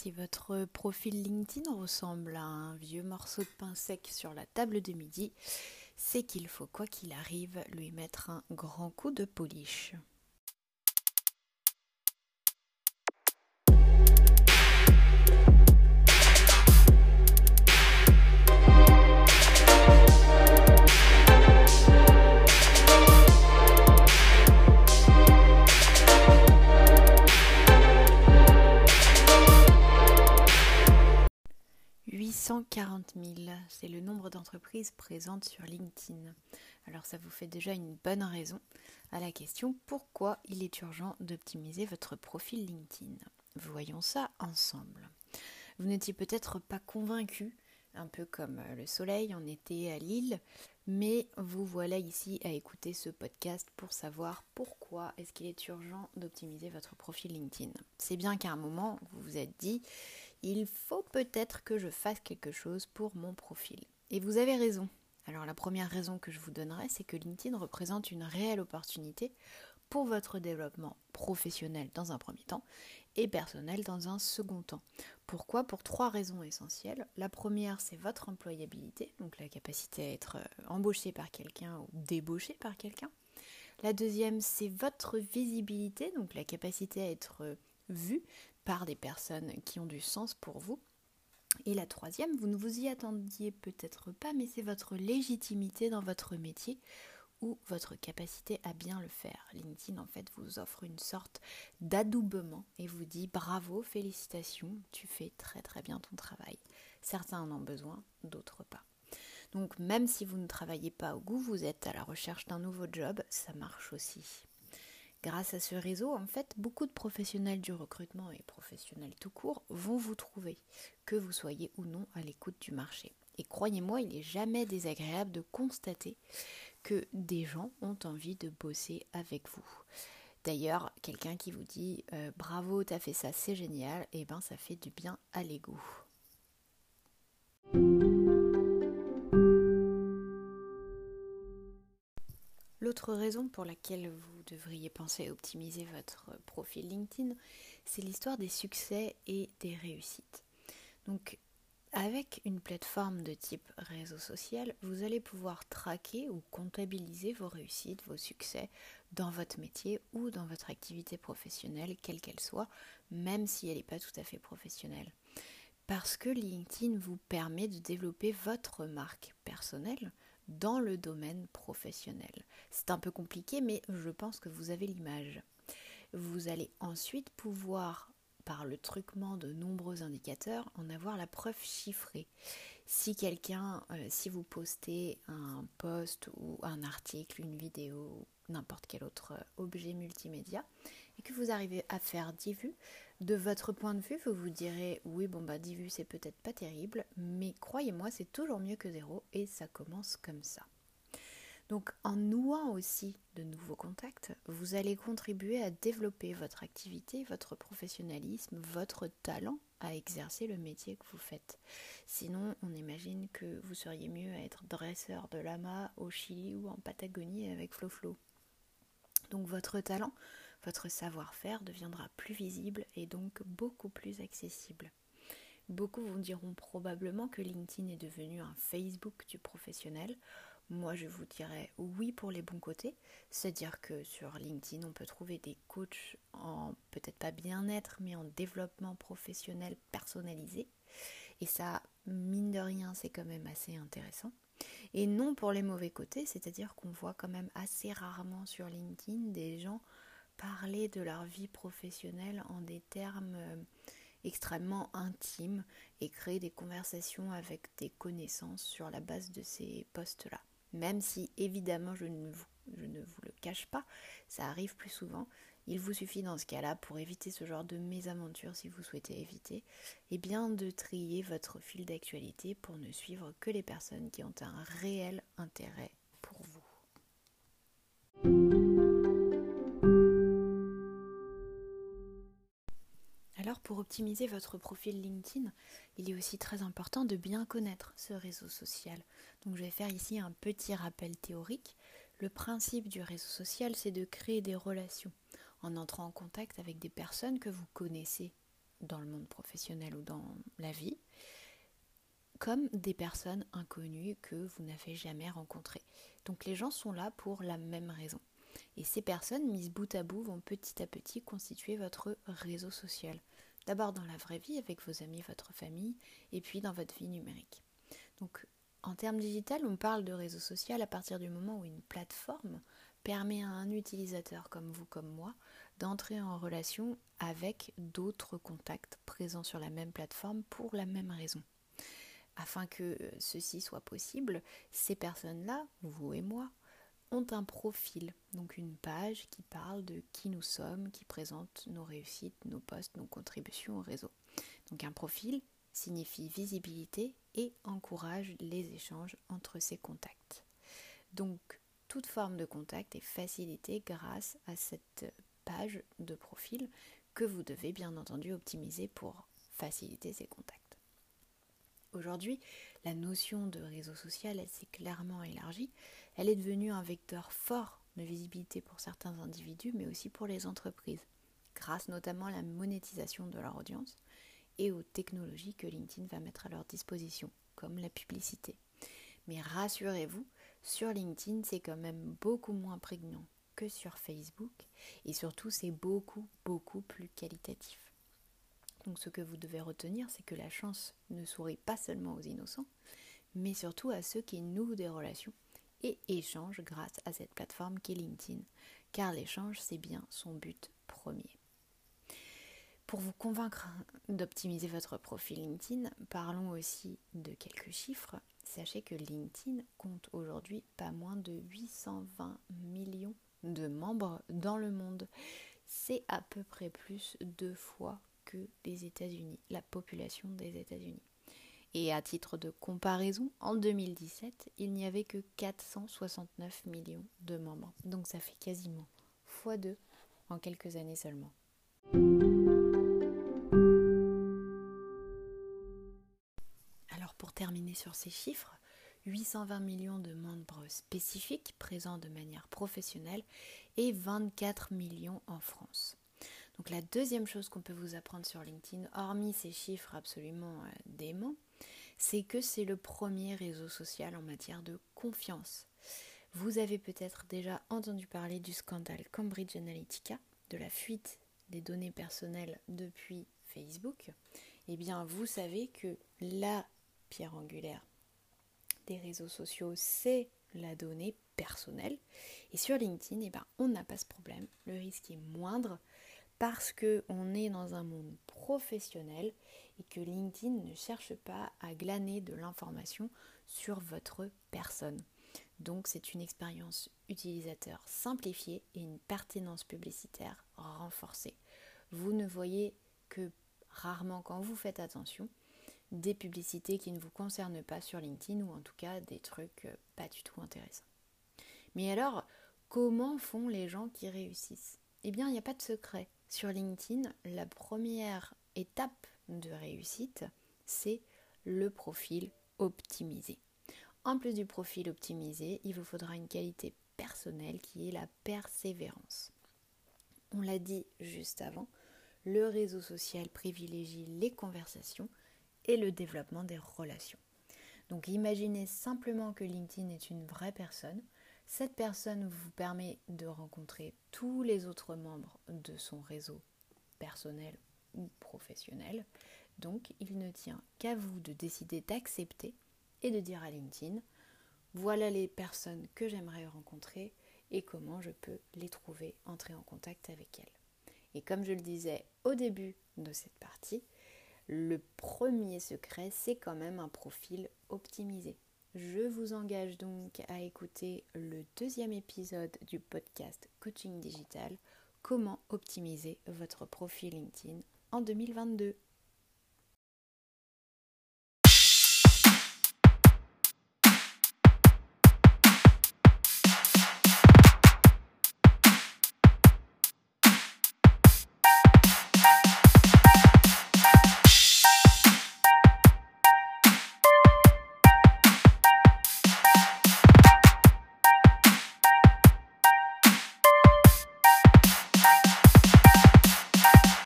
Si votre profil LinkedIn ressemble à un vieux morceau de pain sec sur la table de midi, c'est qu'il faut, quoi qu'il arrive, lui mettre un grand coup de polish. 840 000, c'est le nombre d'entreprises présentes sur LinkedIn. Alors ça vous fait déjà une bonne raison à la question pourquoi il est urgent d'optimiser votre profil LinkedIn? Voyons ça ensemble. Vous n'étiez peut-être pas convaincu, un peu comme le soleil en été à Lille, mais vous voilà ici à écouter ce podcast pour savoir pourquoi est-ce qu'il est urgent d'optimiser votre profil LinkedIn. C'est bien qu'à un moment, vous vous êtes dit, il faut peut-être que je fasse quelque chose pour mon profil. Et vous avez raison. Alors la première raison que je vous donnerai, c'est que LinkedIn représente une réelle opportunité pour votre développement professionnel dans un premier temps et personnel dans un second temps. Pourquoi? Pour trois raisons essentielles. La première, c'est votre employabilité, donc la capacité à être euh, embauché par quelqu'un ou débauché par quelqu'un. La deuxième, c'est votre visibilité, donc la capacité à être euh, vu par des personnes qui ont du sens pour vous. Et la troisième, vous ne vous y attendiez peut-être pas, mais c'est votre légitimité dans votre métier ou votre capacité à bien le faire. LinkedIn en fait vous offre une sorte d'adoubement et vous dit bravo, félicitations, tu fais très très bien ton travail. Certains en ont besoin, d'autres pas. Donc même si vous ne travaillez pas au goût, vous êtes à la recherche d'un nouveau job, ça marche aussi. Grâce à ce réseau, en fait, beaucoup de professionnels du recrutement et professionnels tout court vont vous trouver, que vous soyez ou non à l'écoute du marché. Et croyez-moi, il n'est jamais désagréable de constater des gens ont envie de bosser avec vous. D'ailleurs, quelqu'un qui vous dit euh, bravo, t'as fait ça, c'est génial, et eh ben ça fait du bien à l'ego. L'autre raison pour laquelle vous devriez penser à optimiser votre profil LinkedIn, c'est l'histoire des succès et des réussites. Donc, avec une plateforme de type réseau social, vous allez pouvoir traquer ou comptabiliser vos réussites, vos succès dans votre métier ou dans votre activité professionnelle, quelle qu'elle soit, même si elle n'est pas tout à fait professionnelle. Parce que LinkedIn vous permet de développer votre marque personnelle, dans le domaine professionnel. C'est un peu compliqué, mais je pense que vous avez l'image. Vous allez ensuite pouvoir, par le truquement de nombreux indicateurs, en avoir la preuve chiffrée. Si quelqu'un, euh, si vous postez un post ou un article, une vidéo, n'importe quel autre objet multimédia, et que vous arrivez à faire 10 vues, de votre point de vue, vous vous direz oui, bon bah 10 vues c'est peut-être pas terrible, mais croyez-moi, c'est toujours mieux que zéro et ça commence comme ça. Donc en nouant aussi de nouveaux contacts, vous allez contribuer à développer votre activité, votre professionnalisme, votre talent à exercer le métier que vous faites. Sinon, on imagine que vous seriez mieux à être dresseur de lama au Chili ou en Patagonie avec Flo Flo. Donc votre talent, votre savoir-faire deviendra plus visible et donc beaucoup plus accessible. Beaucoup vous diront probablement que LinkedIn est devenu un Facebook du professionnel. Moi, je vous dirais oui pour les bons côtés, c'est-à-dire que sur LinkedIn, on peut trouver des coachs en peut-être pas bien-être, mais en développement professionnel personnalisé. Et ça, mine de rien, c'est quand même assez intéressant. Et non pour les mauvais côtés, c'est-à-dire qu'on voit quand même assez rarement sur LinkedIn des gens parler de leur vie professionnelle en des termes euh, extrêmement intimes et créer des conversations avec des connaissances sur la base de ces postes-là. Même si évidemment je ne, vous, le cache pas, ça arrive plus souvent. Il vous suffit dans ce cas-là, pour éviter ce genre de mésaventures si vous souhaitez éviter, et eh bien de trier votre fil d'actualité pour ne suivre que les personnes qui ont un réel intérêt pour optimiser votre profil LinkedIn, il est aussi très important de bien connaître ce réseau social. Donc je vais faire ici un petit rappel théorique. Le principe du réseau social, c'est de créer des relations en entrant en contact avec des personnes que vous connaissez dans le monde professionnel ou dans la vie, comme des personnes inconnues que vous n'avez jamais rencontrées. Donc les gens sont là pour la même raison. Et ces personnes, mises bout à bout, vont petit à petit constituer votre réseau social. D'abord dans la vraie vie avec vos amis, votre famille, et puis dans votre vie numérique. Donc en termes digital, on parle de réseau social à partir du moment où une plateforme permet à un utilisateur comme vous, comme moi, d'entrer en relation avec d'autres contacts présents sur la même plateforme pour la même raison. Afin que ceci soit possible, ces personnes-là, vous et moi, ont un profil, donc une page qui parle de qui nous sommes, qui présente nos réussites, nos postes, nos contributions au réseau. Donc un profil signifie visibilité et encourage les échanges entre ces contacts. Donc toute forme de contact est facilitée grâce à cette page de profil que vous devez bien entendu optimiser pour faciliter ces contacts. Aujourd'hui, la notion de réseau social, elle s'est clairement élargie. Elle est devenue un vecteur fort de visibilité pour certains individus, mais aussi pour les entreprises, grâce notamment à la monétisation de leur audience et aux technologies que LinkedIn va mettre à leur disposition, comme la publicité. Mais rassurez-vous, sur LinkedIn, c'est quand même beaucoup moins prégnant que sur Facebook, et surtout c'est beaucoup, beaucoup plus qualitatif. Donc ce que vous devez retenir, c'est que la chance ne sourit pas seulement aux innocents, mais surtout à ceux qui nouent des relations et échangent grâce à cette plateforme qui est LinkedIn, car l'échange, c'est bien son but premier. Pour vous convaincre d'optimiser votre profil LinkedIn, parlons aussi de quelques chiffres. Sachez que LinkedIn compte aujourd'hui pas moins de 820 millions de membres dans le monde. C'est à peu près plus deux fois que les États-Unis, la population des États-Unis. Et à titre de comparaison, en 2017, il n'y avait que 469 millions de membres. Donc ça fait quasiment x2 en quelques années seulement. Alors pour terminer sur ces chiffres, 820 millions de membres spécifiques présents de manière professionnelle et 24 millions en France. Donc la deuxième chose qu'on peut vous apprendre sur LinkedIn, hormis ces chiffres absolument euh, déments, c'est que c'est le premier réseau social en matière de confiance. Vous avez peut-être déjà entendu parler du scandale Cambridge Analytica, de la fuite des données personnelles depuis Facebook. Eh bien, vous savez que la pierre angulaire des réseaux sociaux, c'est la donnée personnelle. Et sur LinkedIn, eh ben, on n'a pas ce problème. Le risque est moindre parce qu'on est dans un monde professionnel et que LinkedIn ne cherche pas à glaner de l'information sur votre personne. Donc c'est une expérience utilisateur simplifiée et une pertinence publicitaire renforcée. Vous ne voyez que rarement quand vous faites attention des publicités qui ne vous concernent pas sur LinkedIn ou en tout cas des trucs euh, pas du tout intéressants. Mais alors, comment font les gens qui réussissent? Eh bien, il n'y a pas de secret. Sur LinkedIn, la première étape de réussite, c'est le profil optimisé. En plus du profil optimisé, il vous faudra une qualité personnelle qui est la persévérance. On l'a dit juste avant, le réseau social privilégie les conversations et le développement des relations. Donc imaginez simplement que LinkedIn est une vraie personne cette personne vous permet de rencontrer tous les autres membres de son réseau personnel ou professionnel. Donc il ne tient qu'à vous de décider d'accepter et de dire à LinkedIn, voilà les personnes que j'aimerais rencontrer et comment je peux les trouver, entrer en contact avec elles. Et comme je le disais au début de cette partie, le premier secret, c'est quand même un profil optimisé. Je vous engage donc à écouter le deuxième épisode du podcast Coaching Digital, comment optimiser votre profil LinkedIn en 2022.